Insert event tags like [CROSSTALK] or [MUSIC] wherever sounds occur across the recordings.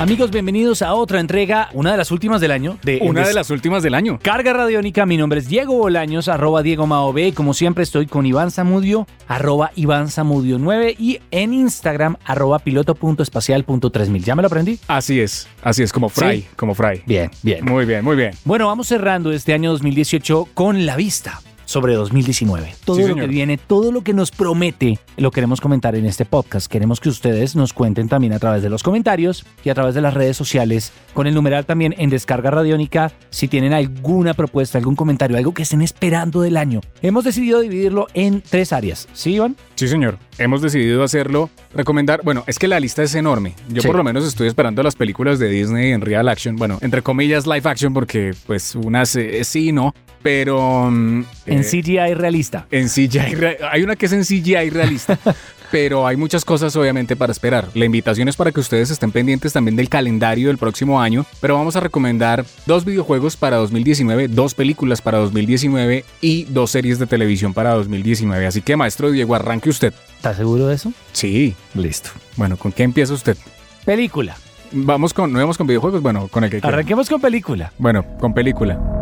Amigos, bienvenidos a otra entrega, una de las últimas del año. De Una de las últimas del año. Carga Radiónica, mi nombre es Diego Bolaños, arroba Diego Mao B. Como siempre estoy con Iván Zamudio, arroba Iván Zamudio 9 y en Instagram, arroba piloto.espacial.3000. ¿Ya me lo aprendí? Así es, así es, como Fry, Sí. como Fry. Bien, bien. Muy bien, muy bien. Bueno, vamos cerrando este año 2018 con la vista sobre 2019. Todo Sí, lo que viene, todo lo que nos promete, lo queremos comentar en este podcast. Queremos que ustedes nos cuenten también a través de los comentarios y a través de las redes sociales, con el numeral también en Descarga Radiónica, si tienen alguna propuesta, algún comentario, algo que estén esperando del año. Hemos decidido dividirlo en tres áreas. ¿Sí, Iván? Sí, señor. Hemos decidido hacerlo. Recomendar, bueno, es que la lista es enorme. Yo Sí. por lo menos estoy esperando las películas de Disney en real action. Bueno, entre comillas live action porque pues unas eh, sí y no. Pero... mm, En eh, CGI realista. En CGI, hay una que es en CGI realista, [LAUGHS] pero hay muchas cosas obviamente para esperar. La invitación es para que ustedes estén pendientes también del calendario del próximo año, pero vamos a recomendar dos videojuegos para 2019, dos películas para 2019 y dos series de televisión para 2019. Así que maestro Diego, arranque usted. ¿Estás seguro de eso? Sí. Listo. Bueno, ¿con qué empieza usted? Película. Vamos con, no vamos con videojuegos, bueno, con el que quiera. Arranquemos con película. Bueno, con película.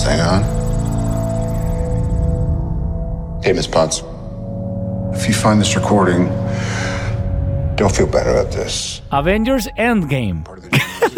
This thing on? Hey, Miss Potts. If you find this recording, don't feel better about this. Avengers Endgame. [LAUGHS]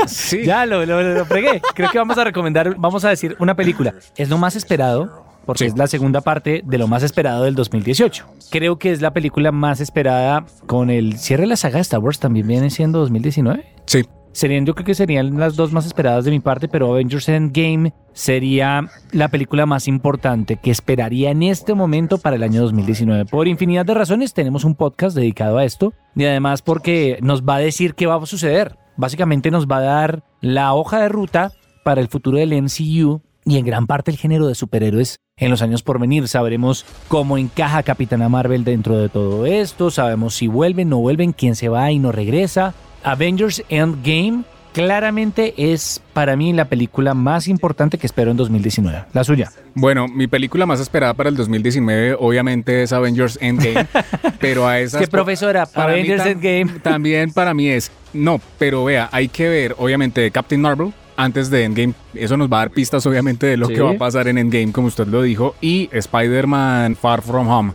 Sí. Ya lo, lo, lo fregué. Creo que vamos a recomendar, vamos a decir una película. Es lo más esperado, porque Sí. es la segunda parte de lo más esperado del 2018. Creo que es la película más esperada con el cierre de la saga de Star Wars, también viene siendo 2019. Sí. Serían, yo creo que serían las dos más esperadas de mi parte, pero Avengers Endgame sería la película más importante que esperaría en este momento para el año 2019. Por infinidad de razones tenemos un podcast dedicado a esto y además porque nos va a decir qué va a suceder. Básicamente nos va a dar la hoja de ruta para el futuro del MCU y en gran parte el género de superhéroes en los años por venir. Sabremos cómo encaja Capitana Marvel dentro de todo esto, sabemos si vuelven, no vuelven, quién se va y no regresa. Avengers Endgame claramente es para mí la película más importante que espero en 2019. La suya. Bueno, mi película más esperada para el 2019 obviamente es Avengers Endgame, [LAUGHS] pero a esas... ¿Qué profesora? Para Avengers Endgame. También para mí es... No, pero vea, hay que ver obviamente Captain Marvel antes de Endgame. Eso nos va a dar pistas obviamente de lo Sí. que va a pasar en Endgame, como usted lo dijo. Y Spider-Man Far From Home.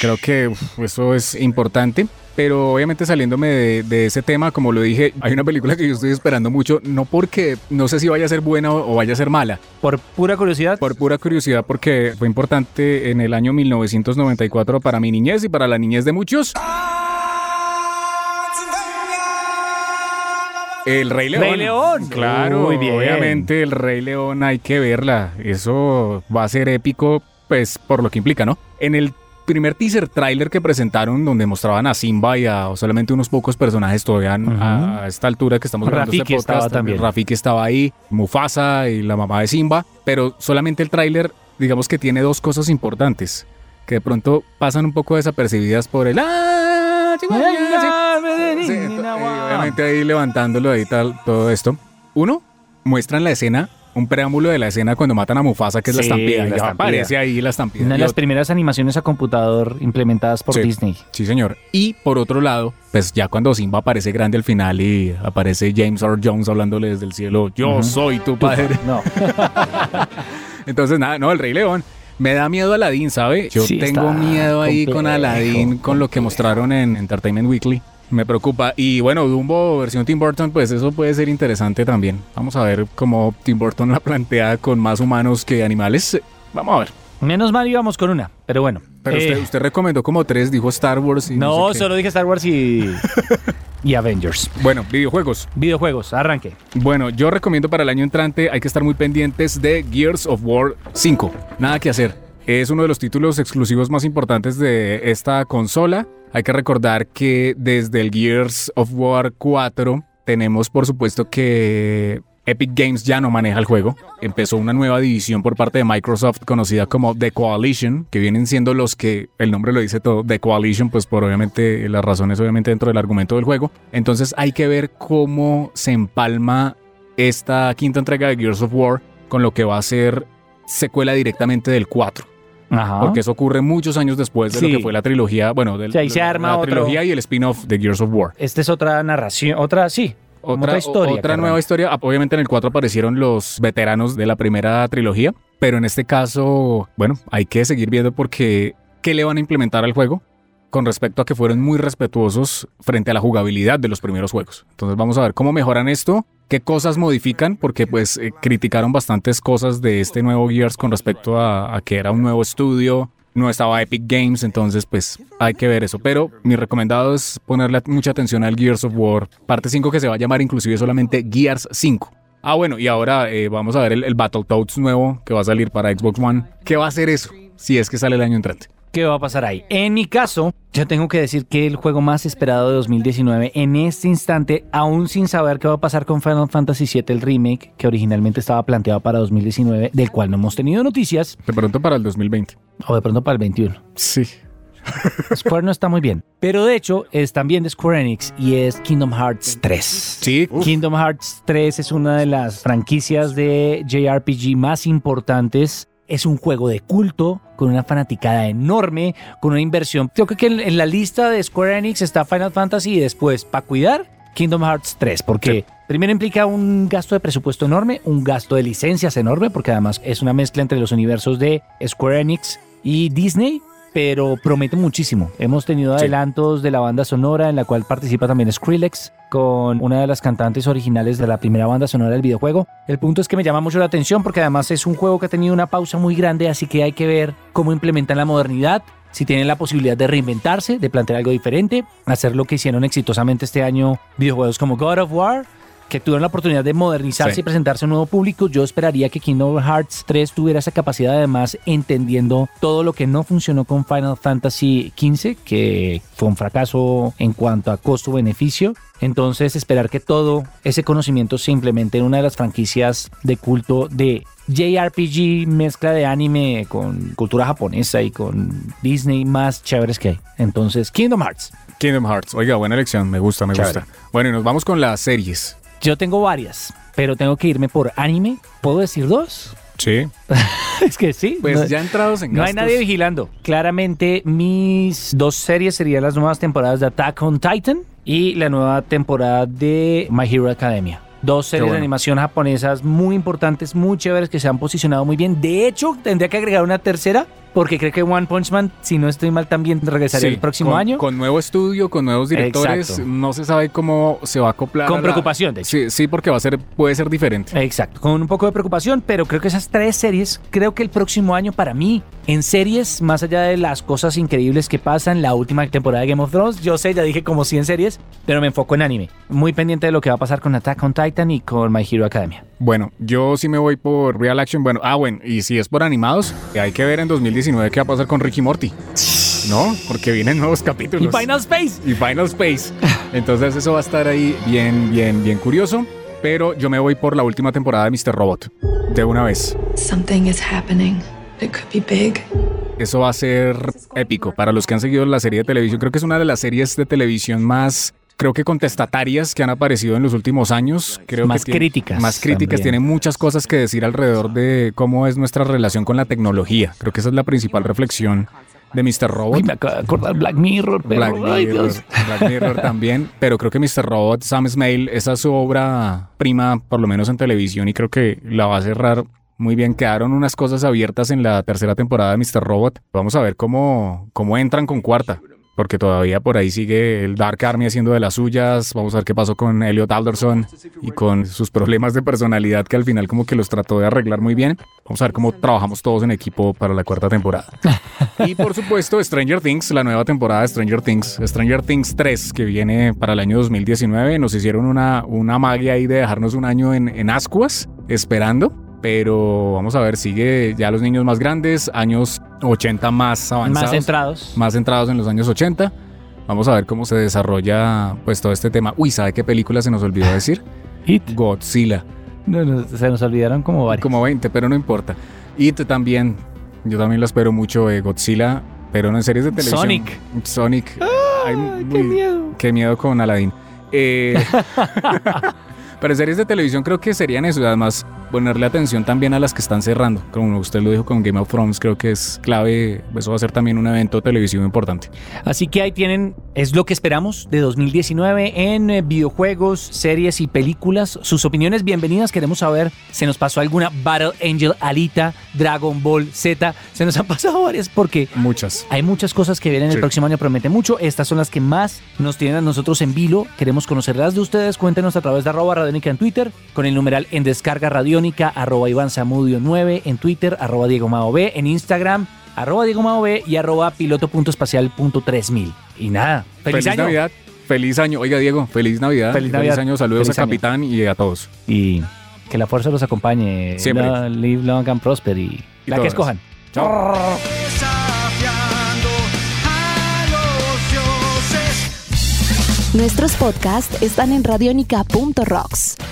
Creo que uf, eso es importante. Pero obviamente saliéndome de, de ese tema, como lo dije, hay una película que yo estoy esperando mucho, no porque no sé si vaya a ser buena o- o vaya a ser mala, Por pura curiosidad, por pura curiosidad, porque fue importante en el año 1994 para mi niñez y para la niñez de muchos. El Rey León. Rey León. Claro, Muy bien. obviamente el Rey León hay que verla. Eso va a ser épico, pues por lo que implica, ¿no? En el primer teaser trailer que presentaron, donde mostraban a Simba y a solamente unos pocos personajes todavía a, a esta altura que estamos grabando Rafiki este podcast, estaba también. Rafiki estaba ahí, Mufasa y la mamá de Simba, pero solamente el tráiler, digamos que tiene dos cosas importantes que de pronto pasan un poco desapercibidas por el ¡Ah, sí". Ento- eh, obviamente ahí levantándolo ahí tal, todo esto. Uno, muestran la escena, un preámbulo de la escena cuando matan a Mufasa, que es la Sí, estampida. la ya estampida. aparece ahí la estampida. una de Y las primeras animaciones a computador implementadas por Sí. Disney. Sí, señor. Y por otro lado, pues ya cuando Simba aparece grande al final y aparece James Earl Jones hablándole desde el cielo, yo soy tu padre. No. [LAUGHS] Entonces, nada, no, el Rey León. Me da miedo Aladdin, ¿sabe? Yo Sí, tengo miedo ahí con complejo, Aladdin, con lo que mostraron en Entertainment Weekly. Me preocupa. Y bueno, Dumbo versión Tim Burton, pues eso puede ser interesante también. Vamos a ver cómo Tim Burton la plantea con más humanos que animales. Vamos a ver. Menos mal íbamos con una, pero bueno. Pero Eh, usted, usted recomendó como tres, dijo Star Wars y no, No, sé solo dije Star Wars y, [LAUGHS] y Avengers. Bueno, videojuegos. Videojuegos, arranque. Bueno, yo recomiendo para el año entrante, hay que estar muy pendientes de Gears of War 5. Nada que hacer. Es uno de los títulos exclusivos más importantes de esta consola. Hay que recordar que desde el Gears of War 4 tenemos por supuesto que Epic Games ya no maneja el juego. Empezó una nueva división por parte de Microsoft conocida como The Coalition, que vienen siendo los que, el nombre lo dice todo, The Coalition, pues por obviamente las razones obviamente dentro del argumento del juego. Entonces hay que ver cómo se empalma esta quinta entrega de Gears of War con lo que va a ser secuela directamente del 4. Ajá. Porque eso ocurre muchos años después de Sí. lo que fue la trilogía, bueno, del- Sí, ahí se arma la otro- trilogía y el spin-off de Gears of War. Esta es otra narración, otra, sí. Otra, historia. otra nueva historia. Ah, Obviamente en el 4 aparecieron los veteranos de la primera trilogía, pero en este caso, bueno, hay que seguir viendo porque qué le van a implementar al juego con respecto a que fueron muy respetuosos frente a la jugabilidad de los primeros juegos. Entonces vamos a ver cómo mejoran esto, qué cosas modifican, porque pues eh, criticaron bastantes cosas de este nuevo Gears con respecto a, a que era un nuevo estudio, no estaba Epic Games, entonces pues hay que ver eso. Pero mi recomendado es ponerle mucha atención al Gears of War, parte 5 que se va a llamar inclusive solamente Gears 5. Ah, bueno, y ahora eh, vamos a ver el, el Battletoads nuevo que va a salir para Xbox One. ¿Qué va a hacer eso? Si es que sale el año entrante. ¿Qué va a pasar ahí? En mi caso, yo tengo que decir que el juego más esperado de 2019 en este instante, aún sin saber qué va a pasar con Final Fantasy VII, el remake, que originalmente estaba planteado para 2019, del cual no hemos tenido noticias, De pronto para el 2020. o de pronto para el 21. Sí. [LAUGHS] Square no está muy bien. Pero de hecho, es también de Square Enix y es Kingdom Hearts 3. Sí. Kingdom Hearts 3 es una de las franquicias de JRPG más importantes. Es un juego de culto con una fanaticada enorme, con una inversión. Creo que en, en la lista de Square Enix está Final Fantasy y después, para cuidar, Kingdom Hearts 3, porque primero implica un gasto de presupuesto enorme, un gasto de licencias enorme, porque además es una mezcla entre los universos de Square Enix y Disney, pero promete muchísimo. Hemos tenido Sí. adelantos de la banda sonora en la cual participa también Skrillex con una de las cantantes originales de la primera banda sonora del videojuego. El punto es que me llama mucho la atención porque además es un juego que ha tenido una pausa muy grande, así que hay que ver cómo implementan la modernidad, si tienen la posibilidad de reinventarse, de plantear algo diferente, hacer lo que hicieron exitosamente este año videojuegos como God of War, que tuvieron la oportunidad de modernizarse Sí. y presentarse a un nuevo público, yo esperaría que Kingdom Hearts 3 tuviera esa capacidad además entendiendo todo lo que no funcionó con Final Fantasy XV, que fue un fracaso en cuanto a costo-beneficio. Entonces esperar que todo ese conocimiento se implemente en una de las franquicias de culto de JRPG, mezcla de anime con cultura japonesa y con Disney más chéveres que hay. Entonces, Kingdom Hearts. Kingdom Hearts. Oiga, buena elección. Me gusta, me Chévere. gusta. Bueno, y nos vamos con las series. Yo tengo varias, pero tengo que irme por anime. ¿Puedo decir dos? Sí. [LAUGHS] es que sí. Pues no, ya entrados en no hay nadie vigilando. Claramente, mis dos series serían las nuevas temporadas de Attack on Titan y la nueva temporada de My Hero Academia. Dos series bueno. de animación japonesas muy importantes, muy chéveres, que se han posicionado muy bien. De hecho, tendría que agregar una tercera, porque creo que One Punch Man, si no estoy mal, también regresaría Sí, el próximo con, año. Con nuevo estudio, con nuevos directores. Exacto. No se sabe cómo se va a acoplar. Con a la- preocupación, de hecho. Sí, sí, porque va a ser, puede ser diferente. Exacto, con un poco de preocupación, pero creo que esas tres series, creo que el próximo año para mí, en series, más allá de las cosas increíbles que pasan, la última temporada de Game of Thrones, yo sé, ya dije como 100 series, pero me enfoco en anime. Muy pendiente de lo que va a pasar con Attack on Titan y con My Hero Academia. Bueno, yo sí me voy por Real Action. Bueno, ah, bueno, y si es por animados, hay que ver en 2019 qué va a pasar con Ricky Morty. ¿No? Porque vienen nuevos capítulos. Y Final Space. y Final Space. Entonces eso va a estar ahí bien, bien, bien curioso. Pero yo me voy por la última temporada de Mr. Robot. De una vez. Something is happening. It could be big. Eso va a ser épico. Para los que han seguido la serie de televisión, creo que es una de las series de televisión más, creo que contestatarias que han aparecido en los últimos años. Creo Más que tiene- críticas Más críticas. Tiene muchas cosas que decir alrededor de cómo es nuestra relación con la tecnología. Creo que esa es la principal reflexión de Mr. Robot. Uy, me acabo de acordar Black Mirror, pero Black ay Mirror, Dios. Black Mirror también, pero creo que Mr. Robot, Sam Smale, esa es su obra prima, por lo menos en televisión, y creo que la va a cerrar muy bien. Quedaron unas cosas abiertas en la tercera temporada de Mr. Robot. Vamos a ver cómo, cómo entran con cuarta. Porque todavía por ahí sigue el Dark Army haciendo de las suyas. Vamos a ver qué pasó con Elliot Alderson y con sus problemas de personalidad que al final como que los trató de arreglar muy bien. Vamos a ver cómo trabajamos todos en equipo para la cuarta temporada. [LAUGHS] Y por supuesto, Stranger Things, la nueva temporada de Stranger Things, Stranger Things 3, que viene para el año 2019. Nos hicieron una, una magia ahí de dejarnos un año en, en ascuas, esperando. Pero vamos a ver, sigue ya los niños más grandes, años 80 más avanzados. Más centrados. Más centrados en los años 80. Vamos a ver cómo se desarrolla pues todo este tema. Uy, ¿sabe qué película se nos olvidó decir? [LAUGHS] It. Godzilla. No, no, se nos olvidaron como varios. Como 20, pero no importa. It también. Yo también lo espero mucho, eh, Godzilla, pero no en series de televisión. Sonic. Sonic. Ay, qué uy, miedo. Qué miedo con Aladdin. Eh, [LAUGHS] [LAUGHS] Pero series de televisión creo que serían eso, además ponerle atención también a las que están cerrando. Como usted lo dijo con Game of Thrones, creo que es clave, eso va a ser también un evento televisivo importante. Así que ahí tienen, es lo que esperamos de 2019 en eh, videojuegos, series y películas. Sus opiniones bienvenidas, queremos saber, ¿se nos pasó alguna Battle Angel, Alita, Dragon Ball, Z? Se nos han pasado varias porque... Muchas. Hay muchas cosas que vienen el próximo año, promete mucho. Estas son las que más nos tienen a nosotros en vilo. Queremos conocerlas de ustedes. Cuéntenos a través de arroba radiónica en Twitter, con el numeral en descarga arroba Iván Zamudio 9 en Twitter, arroba Diego Mao B en Instagram, arroba Diego Mao B y arroba piloto.espacial.3000. Y nada, feliz, año. Navidad. Feliz año. Oiga, Diego, feliz Navidad. Feliz Navidad. año. Saludos Feliz a año. Capitán y a todos. Y que la fuerza los acompañe. Siempre. La- Live long and prosper y, Y la todas. que escojan. Chao. desafiando a los dioses. Nuestros podcasts están en radionica.rocks,